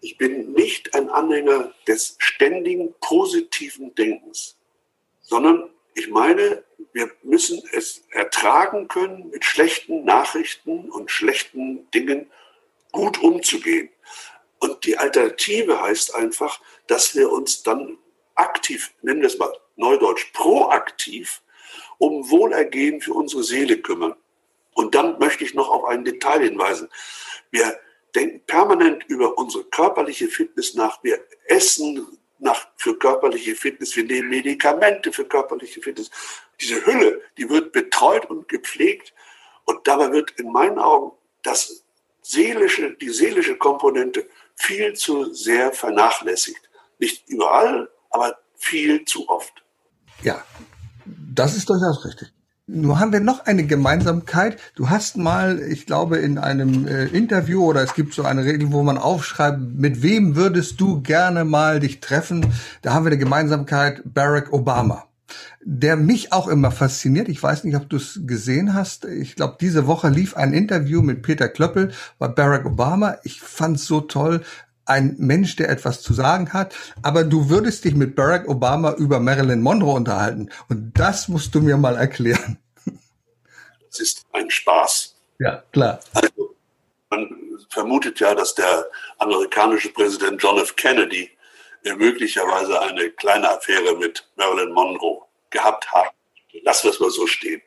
S3: Ich bin nicht ein Anhänger des ständigen positiven Denkens, sondern ich meine, wir müssen es ertragen können, mit schlechten Nachrichten und schlechten Dingen gut umzugehen. Und die Alternative heißt einfach, dass wir uns dann aktiv, nennen wir es mal neudeutsch, proaktiv um Wohlergehen für unsere Seele kümmern. Und dann möchte ich noch auf ein Detail hinweisen. Wir denken permanent über unsere körperliche Fitness nach. Wir essen nach, für körperliche Fitness. Wir nehmen Medikamente für körperliche Fitness. Diese Hülle, die wird betreut und gepflegt. Und dabei wird in meinen Augen das seelische, die seelische Komponente viel zu sehr vernachlässigt. Nicht überall, aber viel zu oft.
S1: Ja, das ist durchaus richtig. Nur haben wir noch eine Gemeinsamkeit. Du hast mal, ich glaube, in einem äh, Interview oder es gibt so eine Regel, wo man aufschreibt, mit wem würdest du gerne mal dich treffen? Da haben wir eine Gemeinsamkeit, Barack Obama. Der mich auch immer fasziniert. Ich weiß nicht, ob du es gesehen hast. Ich glaube, diese Woche lief ein Interview mit Peter Klöppel bei Barack Obama. Ich fand es so toll, ein Mensch, der etwas zu sagen hat, aber du würdest dich mit Barack Obama über Marilyn Monroe unterhalten. Und das musst du mir mal erklären. [LAUGHS]
S3: Das ist ein Spaß.
S1: Ja, klar.
S3: Also, man vermutet ja, dass der amerikanische Präsident John F. Kennedy möglicherweise eine kleine Affäre mit Marilyn Monroe gehabt hat. Lass das mal so stehen.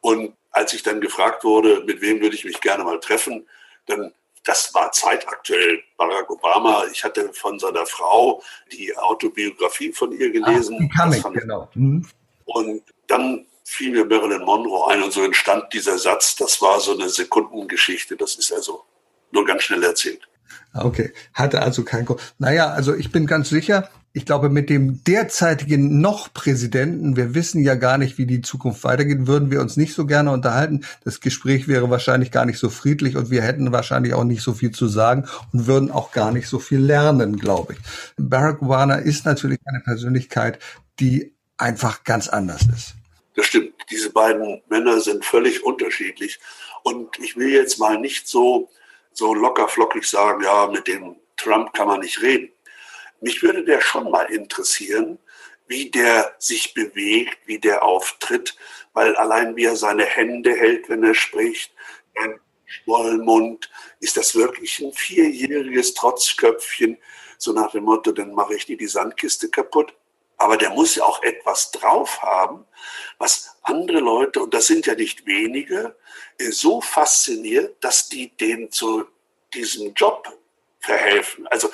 S3: Und als ich dann gefragt wurde, mit wem würde ich mich gerne mal treffen, dann das war zeitaktuell Barack Obama. Ich hatte von seiner Frau die Autobiografie von ihr gelesen.
S1: Ah, die Comic, genau. Mhm.
S3: Und dann fiel mir Marilyn Monroe ein und so entstand dieser Satz. Das war so eine Sekundengeschichte. Das ist also nur ganz schnell erzählt.
S1: Okay, hatte also kein Grund. Naja, also ich bin ganz sicher, ich glaube, mit dem derzeitigen noch Präsidenten, wir wissen ja gar nicht, wie die Zukunft weitergeht, würden wir uns nicht so gerne unterhalten. Das Gespräch wäre wahrscheinlich gar nicht so friedlich und wir hätten wahrscheinlich auch nicht so viel zu sagen und würden auch gar nicht so viel lernen, glaube ich. Barack Obama ist natürlich eine Persönlichkeit, die einfach ganz anders ist.
S3: Das stimmt. Diese beiden Männer sind völlig unterschiedlich. Und ich will jetzt mal nicht so, so lockerflockig sagen, ja, mit dem Trump kann man nicht reden. Mich würde der schon mal interessieren, wie der sich bewegt, wie der auftritt, weil allein wie er seine Hände hält, wenn er spricht, ein Schmollmund, ist das wirklich ein vierjähriges Trotzköpfchen, so nach dem Motto, dann mache ich dir die Sandkiste kaputt. Aber der muss ja auch etwas drauf haben, was andere Leute, und das sind ja nicht wenige, so fasziniert, dass die den zu diesem Job verhelfen. Also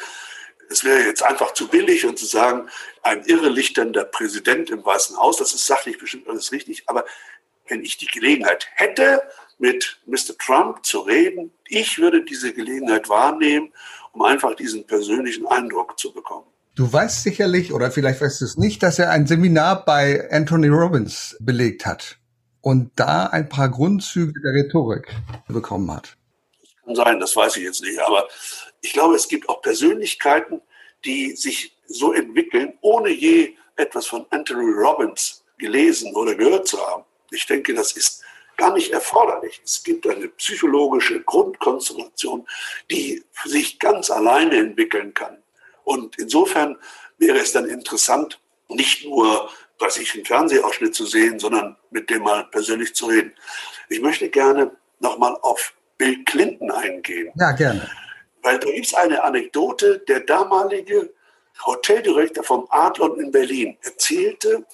S3: es wäre jetzt einfach zu billig und zu sagen, ein irrelichternder Präsident im Weißen Haus, das ist sachlich bestimmt alles richtig, aber wenn ich die Gelegenheit hätte, mit Mr. Trump zu reden, ich würde diese Gelegenheit wahrnehmen, um einfach diesen persönlichen Eindruck zu bekommen.
S1: Du weißt sicherlich, oder vielleicht weißt du es nicht, dass er ein Seminar bei Anthony Robbins belegt hat und da ein paar Grundzüge der Rhetorik bekommen hat.
S3: Kann sein, das weiß ich jetzt nicht. Aber ich glaube, es gibt auch Persönlichkeiten, die sich so entwickeln, ohne je etwas von Anthony Robbins gelesen oder gehört zu haben. Ich denke, das ist gar nicht erforderlich. Es gibt eine psychologische Grundkonstellation, die sich ganz alleine entwickeln kann. Und insofern wäre es dann interessant, nicht nur, weiß ich, einen Fernsehausschnitt zu sehen, sondern mit dem mal persönlich zu reden. Ich möchte gerne nochmal auf Bill Clinton eingehen.
S1: Ja, gerne.
S3: Weil da gibt es eine Anekdote, der damalige Hoteldirektor vom Adlon in Berlin erzählte,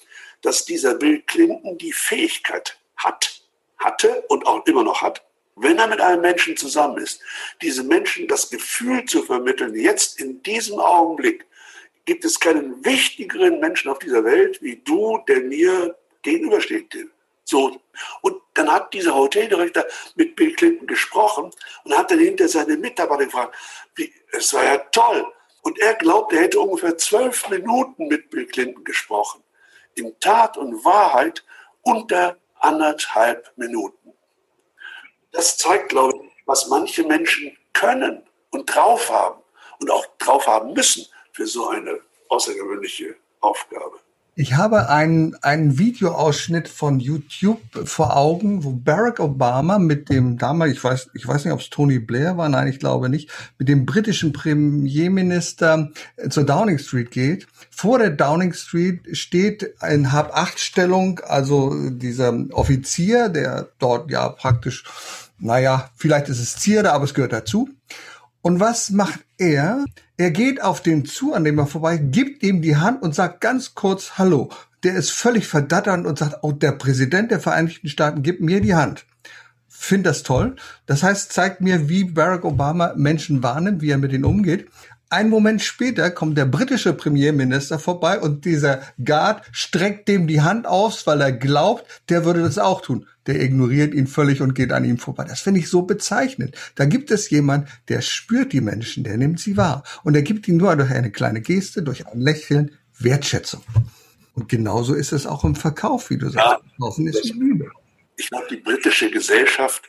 S3: dass dieser Bill Clinton die Fähigkeit hat, hatte und auch immer noch hat, wenn er mit einem Menschen zusammen ist, diesem Menschen das Gefühl zu vermitteln, jetzt in diesem Augenblick gibt es keinen wichtigeren Menschen auf dieser Welt wie du, der mir gegenübersteht. So. Und dann hat dieser Hoteldirektor mit Bill Clinton gesprochen und hat dann hinter seine Mitarbeiter gefragt, wie, es war ja toll. Und er glaubt, er hätte ungefähr zwölf Minuten mit Bill Clinton gesprochen. In Tat und Wahrheit unter anderthalb Minuten. Das zeigt, glaube ich, was manche Menschen können und drauf haben und auch drauf haben müssen für so eine außergewöhnliche Aufgabe.
S1: Ich habe einen, einen Videoausschnitt von YouTube vor Augen, wo Barack Obama mit dem damals, ich weiß, ich weiß nicht, ob es Tony Blair war, nein, ich glaube nicht, mit dem britischen Premierminister äh, zur Downing Street geht. Vor der Downing Street steht in Hab-Acht-Stellung, also dieser Offizier, der dort ja praktisch, naja, vielleicht ist es Zierde, aber es gehört dazu. Und was macht er? Er geht auf den zu, an dem er vorbei, gibt ihm die Hand und sagt ganz kurz Hallo. Der ist völlig verdatternd und sagt, oh, der Präsident der Vereinigten Staaten gibt mir die Hand. Find das toll. Das heißt, zeigt mir, wie Barack Obama Menschen wahrnimmt, wie er mit ihnen umgeht. Ein Moment später kommt der britische Premierminister vorbei und dieser Guard streckt dem die Hand aus, weil er glaubt, der würde das auch tun. Der ignoriert ihn völlig und geht an ihm vorbei. Das finde ich so bezeichnend. Da gibt es jemand, der spürt die Menschen, der nimmt sie wahr. Und er gibt ihnen nur durch eine kleine Geste, durch ein Lächeln Wertschätzung. Und genauso ist es auch im Verkauf, wie du sagst. Ja, ist
S3: Liebe. Ich glaube, die britische Gesellschaft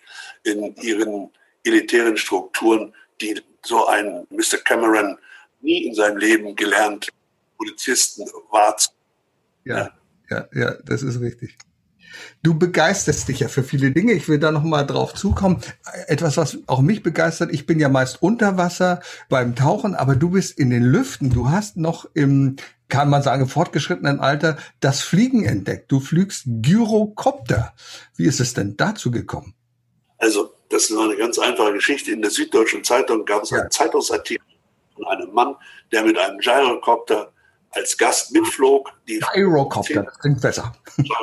S3: in ihren elitären Strukturen, die so ein Mr. Cameron nie in seinem Leben gelernt, Polizisten war.
S1: Ja, ja, ja, das ist richtig. Du begeisterst dich ja für viele Dinge. Ich will da noch mal drauf zukommen. Etwas, was auch mich begeistert. Ich bin ja meist unter Wasser beim Tauchen, aber du bist in den Lüften. Du hast noch im, kann man sagen, fortgeschrittenen Alter das Fliegen entdeckt. Du flügst Gyrocopter. Wie ist es denn dazu gekommen?
S3: Also das ist eine ganz einfache Geschichte. In der Süddeutschen Zeitung gab es ja. einen Zeitungsartikel von einem Mann, der mit einem Gyrocopter als Gast mitflog.
S1: Die Gyrocopter, das klingt besser. [LAUGHS]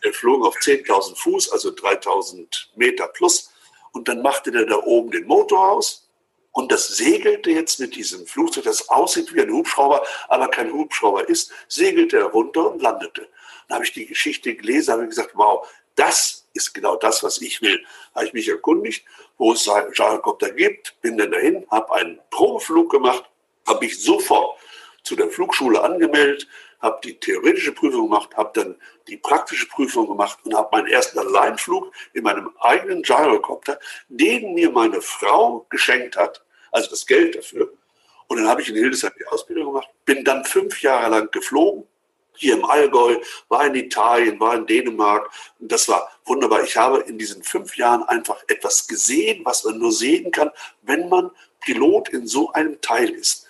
S3: Er flog auf 10.000 Fuß, also 3.000 Meter plus. Und dann machte der da oben den Motor aus. Und das segelte jetzt mit diesem Flugzeug, das aussieht wie ein Hubschrauber, aber kein Hubschrauber ist, segelte er runter und landete. Dann habe ich die Geschichte gelesen, habe gesagt, wow, das ist genau das, was ich will. Habe ich mich erkundigt, wo es Gyrocopter gibt, bin dann dahin, habe einen Probeflug gemacht, habe mich sofort zu der Flugschule angemeldet, habe die theoretische Prüfung gemacht, habe dann die praktische Prüfung gemacht und habe meinen ersten Alleinflug in meinem eigenen Gyrocopter, den mir meine Frau geschenkt hat, also das Geld dafür. Und dann habe ich in Hildesheim die Ausbildung gemacht, bin dann fünf Jahre lang geflogen, hier im Allgäu, war in Italien, war in Dänemark. Und das war wunderbar. Ich habe in diesen fünf Jahren einfach etwas gesehen, was man nur sehen kann, wenn man Pilot in so einem Teil ist.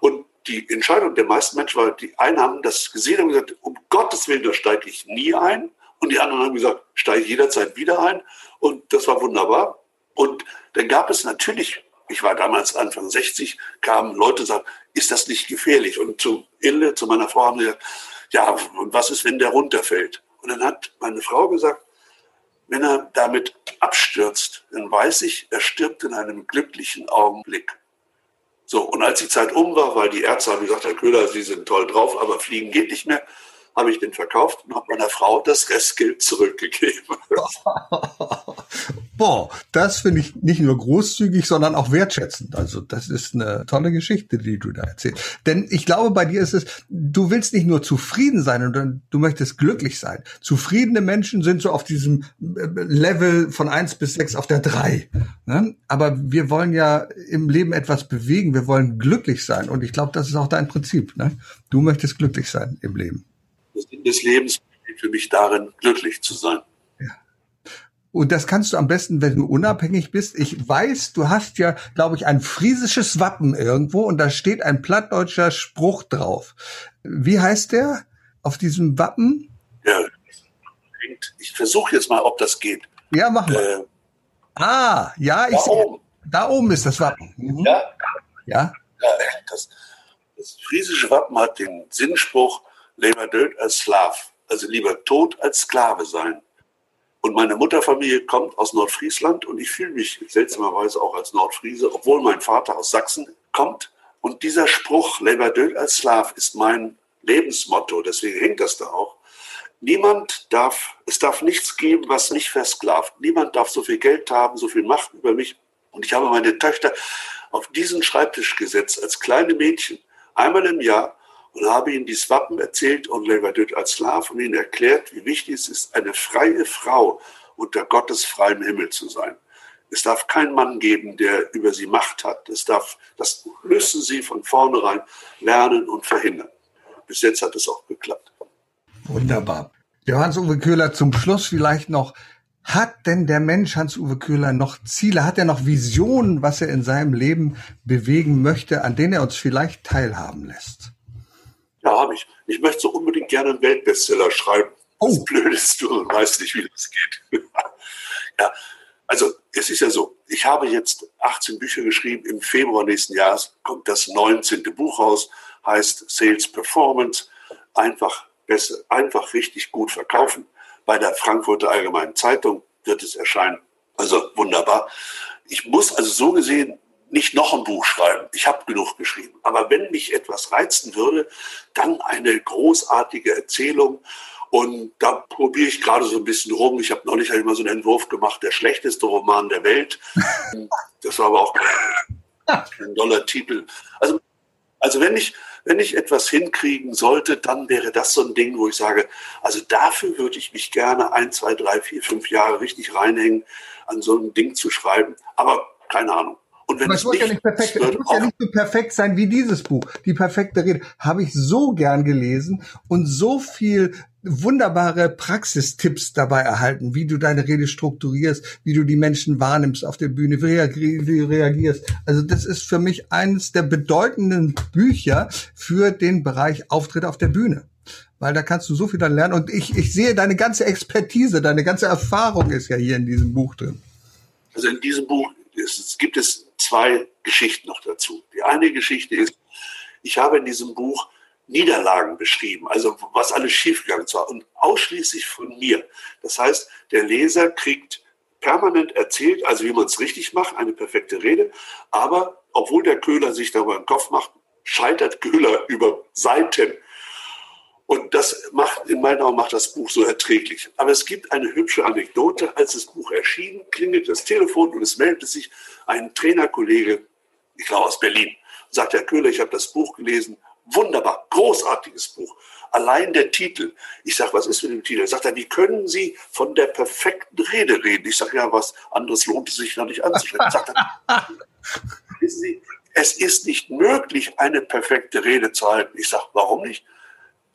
S3: Und die Entscheidung der meisten Menschen war, die einen haben das gesehen und gesagt, um Gottes Willen, da steige ich nie ein. Und die anderen haben gesagt, steige ich jederzeit wieder ein. Und das war wunderbar. Und dann gab es natürlich, ich war damals Anfang 60, kamen Leute und sagten, ist das nicht gefährlich? Und zu Ille, zu meiner Frau haben sie gesagt, ja, und was ist, wenn der runterfällt? Und dann hat meine Frau gesagt, wenn er damit abstürzt, dann weiß ich, er stirbt in einem glücklichen Augenblick. So, und als die Zeit um war, weil die Ärzte haben gesagt, Herr Köhler, Sie sind toll drauf, aber fliegen geht nicht mehr, habe ich den verkauft und habe meiner Frau das Restgeld zurückgegeben. [LAUGHS]
S1: Boah, das finde ich nicht nur großzügig, sondern auch wertschätzend. Also das ist eine tolle Geschichte, die du da erzählst. Denn ich glaube, bei dir ist es, du willst nicht nur zufrieden sein, sondern du möchtest glücklich sein. Zufriedene Menschen sind so auf diesem äh, Level von eins bis sechs auf der drei. Ne? Aber wir wollen ja im Leben etwas bewegen. Wir wollen glücklich sein. Und ich glaube, das ist auch dein Prinzip. Ne? Du möchtest glücklich sein im Leben.
S3: Das Sinn des Lebens besteht für mich darin, glücklich zu sein.
S1: Und das kannst du am besten, wenn du unabhängig bist. Ich weiß, du hast ja, glaube ich, ein friesisches Wappen irgendwo und da steht ein plattdeutscher Spruch drauf. Wie heißt der auf diesem Wappen?
S3: Ja, ich versuche jetzt mal, ob das geht.
S1: Ja, mach mal. Äh, ah, ja, ich sehe. Da oben ist das Wappen.
S3: Mhm. Ja. Ja. ja das, das friesische Wappen hat den Sinnspruch, lieber död als Slav, also lieber tot als Sklave sein. Und meine Mutterfamilie kommt aus Nordfriesland und ich fühle mich seltsamerweise auch als Nordfriese, obwohl mein Vater aus Sachsen kommt. Und dieser Spruch, Leber död als Slav, ist mein Lebensmotto, deswegen hängt das da auch. Niemand darf, es darf nichts geben, was nicht versklavt. Niemand darf so viel Geld haben, so viel Macht über mich. Und ich habe meine Töchter auf diesen Schreibtisch gesetzt als kleine Mädchen, einmal im Jahr und habe ihnen dieses Wappen erzählt und Levadut als Slav und ihnen erklärt, wie wichtig es ist, eine freie Frau unter Gottes freiem Himmel zu sein. Es darf keinen Mann geben, der über sie Macht hat. Es darf, das müssen sie von vornherein lernen und verhindern. Bis jetzt hat es auch geklappt.
S1: Wunderbar. Der Hans-Uwe Köhler zum Schluss vielleicht noch. Hat denn der Mensch Hans-Uwe Köhler noch Ziele? Hat er noch Visionen, was er in seinem Leben bewegen möchte, an denen er uns vielleicht teilhaben lässt?
S3: Ja, habe ich. Ich möchte so unbedingt gerne einen Weltbestseller schreiben. Oh. Das Blöde ist, du weißt nicht, wie das geht. [LAUGHS] ja, also es ist ja so, ich habe jetzt 18 Bücher geschrieben. Im Februar nächsten Jahres kommt das 19. Buch raus, heißt Sales Performance. Einfach besser, einfach richtig gut verkaufen. Bei der Frankfurter Allgemeinen Zeitung wird es erscheinen. Also wunderbar. Ich muss also so gesehen nicht noch ein Buch schreiben. Ich habe genug geschrieben. Aber wenn mich etwas reizen würde, dann eine großartige Erzählung. Und da probiere ich gerade so ein bisschen rum. Ich habe neulich halt immer so einen Entwurf gemacht, der schlechteste Roman der Welt. [LAUGHS] Das war aber auch ein toller Titel. Also, also wenn ich, wenn ich etwas hinkriegen sollte, dann wäre das so ein Ding, wo ich sage, also dafür würde ich mich gerne ein, zwei, drei, vier, fünf Jahre richtig reinhängen, an so ein Ding zu schreiben. Aber keine Ahnung.
S1: Und wenn Aber es muss ja nicht perfekt, es muss ja nicht so perfekt sein wie dieses Buch. Die perfekte Rede habe ich so gern gelesen und so viel wunderbare Praxistipps dabei erhalten, wie du deine Rede strukturierst, wie du die Menschen wahrnimmst auf der Bühne, wie du reagierst. Also das ist für mich eines der bedeutenden Bücher für den Bereich Auftritt auf der Bühne. Weil da kannst du so viel dann lernen. Und ich, ich sehe deine ganze Expertise, deine ganze Erfahrung ist ja hier in diesem Buch drin.
S3: Also in diesem Buch es gibt es zwei Geschichten noch dazu. Die eine Geschichte ist, ich habe in diesem Buch Niederlagen beschrieben, also was alles schiefgegangen war und ausschließlich von mir. Das heißt, der Leser kriegt permanent erzählt, also wie man es richtig macht, eine perfekte Rede, aber obwohl der Köhler sich darüber einen Kopf macht, scheitert Köhler über Seiten und das macht, in meinen Augen macht das Buch so erträglich. Aber es gibt eine hübsche Anekdote. Als das Buch erschien, klingelt das Telefon und es meldet sich ein Trainerkollege, ich glaube aus Berlin, sagt, Herr Köhler, ich habe das Buch gelesen. Wunderbar, großartiges Buch. Allein der Titel. Ich sage, was ist mit dem Titel? Sagt er, wie können Sie von der perfekten Rede reden? Ich sage, ja, was anderes lohnt es sich noch nicht anzuschauen. Sagt er, [LAUGHS] wissen Sie, es ist nicht möglich, eine perfekte Rede zu halten. Ich sage, warum nicht?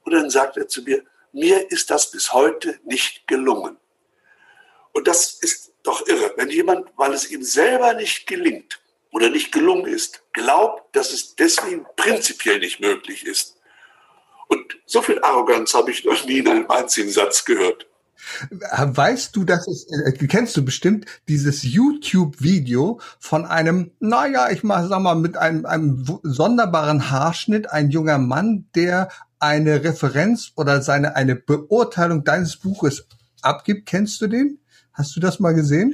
S3: Und dann sagt er zu mir, mir ist das bis heute nicht gelungen. Und das ist doch irre, wenn jemand, weil es ihm selber nicht gelingt oder nicht gelungen ist, glaubt, dass es deswegen prinzipiell nicht möglich ist. Und so viel Arroganz habe ich noch nie in einem einzigen Satz gehört.
S1: Weißt du, dass es, äh, kennst du bestimmt dieses YouTube-Video von einem, naja, ich mal, sag mal, mit einem, einem sonderbaren Haarschnitt, ein junger Mann, der eine Referenz oder seine, eine Beurteilung deines Buches abgibt. Kennst du den? Hast du das mal gesehen?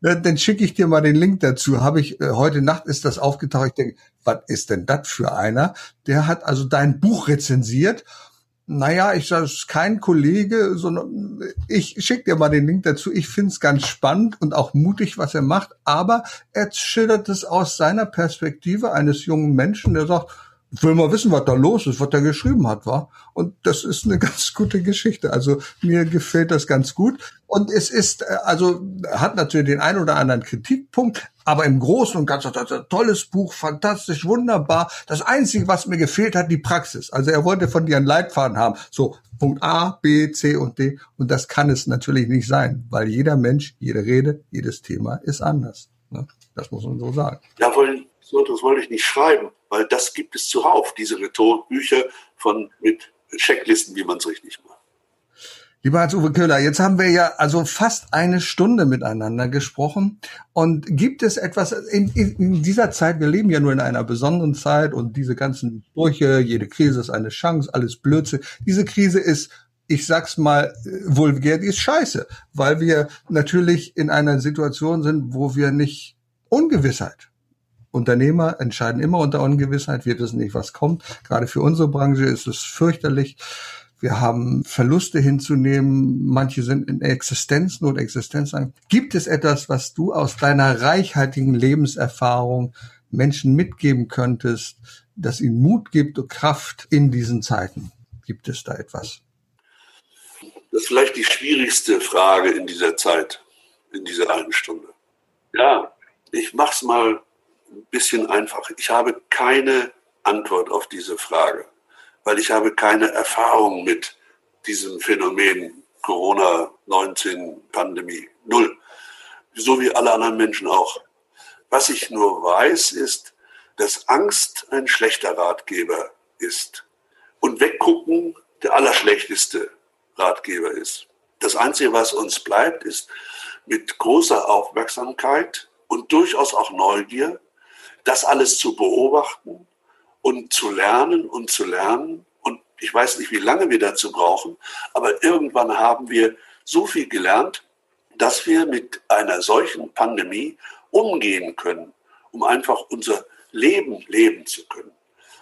S1: Dann schicke ich dir mal den Link dazu. Habe ich äh, heute Nacht ist das aufgetaucht. Ich denke, was ist denn das für einer? Der hat also dein Buch rezensiert Naja, ich sage, es kein Kollege, sondern ich schicke dir mal den Link dazu. Ich finde es ganz spannend und auch mutig, was er macht, aber er schildert es aus seiner Perspektive eines jungen Menschen, der sagt, will mal wissen, was da los ist, was er geschrieben hat, war. Und das ist eine [LAUGHS] ganz gute Geschichte. Also mir gefällt das ganz gut. Und es ist, äh, also hat natürlich den einen oder anderen Kritikpunkt, aber im Großen und Ganzen tolles Buch, fantastisch, wunderbar. Das Einzige, was mir gefehlt hat, die Praxis. Also er wollte von dir einen Leitfaden haben. So Punkt A, B, C und D. Und das kann es natürlich nicht sein, weil jeder Mensch, jede Rede, jedes Thema ist anders. Ne? Das muss man so sagen.
S3: Ja, weil so etwas wollte ich nicht schreiben, weil das gibt es zuhauf, diese Rhetorik-Bücher von, mit Checklisten, wie man es richtig macht.
S1: Lieber Hans-Uwe Köhler, jetzt haben wir ja also fast eine Stunde miteinander gesprochen. Und gibt es etwas in, in, dieser Zeit, wir leben ja nur in einer besonderen Zeit und diese ganzen Brüche, jede Krise ist eine Chance, alles Blödsinn. Diese Krise ist, ich sag's mal vulgär, die ist scheiße, weil wir natürlich in einer Situation sind, wo wir nicht Ungewissheit Unternehmer entscheiden immer unter Ungewissheit. Wir wissen nicht, was kommt. Gerade für unsere Branche ist es fürchterlich. Wir haben Verluste hinzunehmen. Manche sind in Existenznot, Existenzangst. Gibt es etwas, was du aus deiner reichhaltigen Lebenserfahrung Menschen mitgeben könntest, das ihnen Mut gibt und Kraft in diesen Zeiten? Gibt es da etwas?
S3: Das ist vielleicht die schwierigste Frage in dieser Zeit, in dieser einen Stunde. Ja, ich mach's mal ein bisschen einfach. Ich habe keine Antwort auf diese Frage, weil ich habe keine Erfahrung mit diesem Phänomen Corona-19-Pandemie. Null. So wie alle anderen Menschen auch. Was ich nur weiß, ist, dass Angst ein schlechter Ratgeber ist und weggucken der allerschlechteste Ratgeber ist. Das Einzige, was uns bleibt, ist mit großer Aufmerksamkeit und durchaus auch Neugier das alles zu beobachten und zu lernen und zu lernen. Und ich weiß nicht, wie lange wir dazu brauchen, aber irgendwann haben wir so viel gelernt, dass wir mit einer solchen Pandemie umgehen können, um einfach unser Leben leben zu können.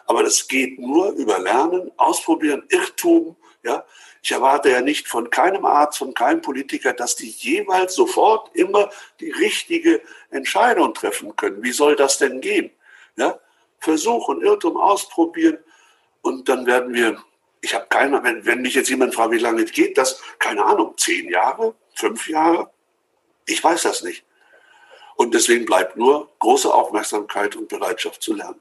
S3: Aber das geht nur über Lernen, Ausprobieren, Irrtum. Ja, ich erwarte ja nicht von keinem Arzt, von keinem Politiker, dass die jeweils sofort immer die richtige Entscheidung treffen können. Wie soll das denn gehen? Ja, versuchen, Irrtum ausprobieren und dann werden wir, ich habe keine, wenn, wenn mich jetzt jemand fragt, wie lange geht das, keine Ahnung, zehn Jahre, fünf Jahre, ich weiß das nicht. Und deswegen bleibt nur große Aufmerksamkeit und Bereitschaft zu lernen.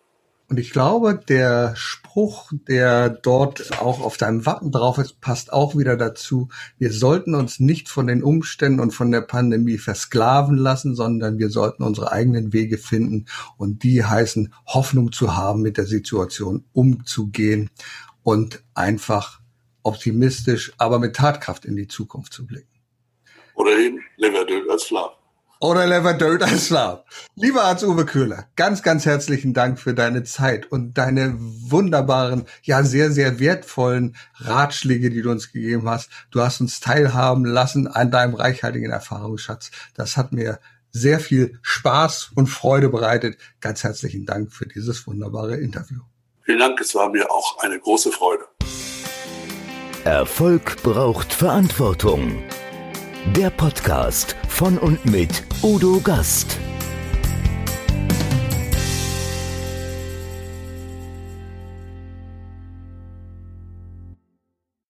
S1: Und ich glaube, der Spruch, der dort auch auf deinem Wappen drauf ist, passt auch wieder dazu. Wir sollten uns nicht von den Umständen und von der Pandemie versklaven lassen, sondern wir sollten unsere eigenen Wege finden. Und die heißen, Hoffnung zu haben, mit der Situation umzugehen und einfach optimistisch, aber mit Tatkraft in die Zukunft zu blicken.
S3: Oder eben, never do als Schlaf.
S1: Oder Never Dirt als Love. Lieber Hans-Uwe Köhler, ganz, ganz herzlichen Dank für deine Zeit und deine wunderbaren, ja sehr, sehr wertvollen Ratschläge, die du uns gegeben hast. Du hast uns teilhaben lassen an deinem reichhaltigen Erfahrungsschatz. Das hat mir sehr viel Spaß und Freude bereitet. Ganz herzlichen Dank für dieses wunderbare Interview.
S3: Vielen Dank, es war mir auch eine große Freude.
S2: Erfolg braucht Verantwortung. Der Podcast von und mit Udo Gast.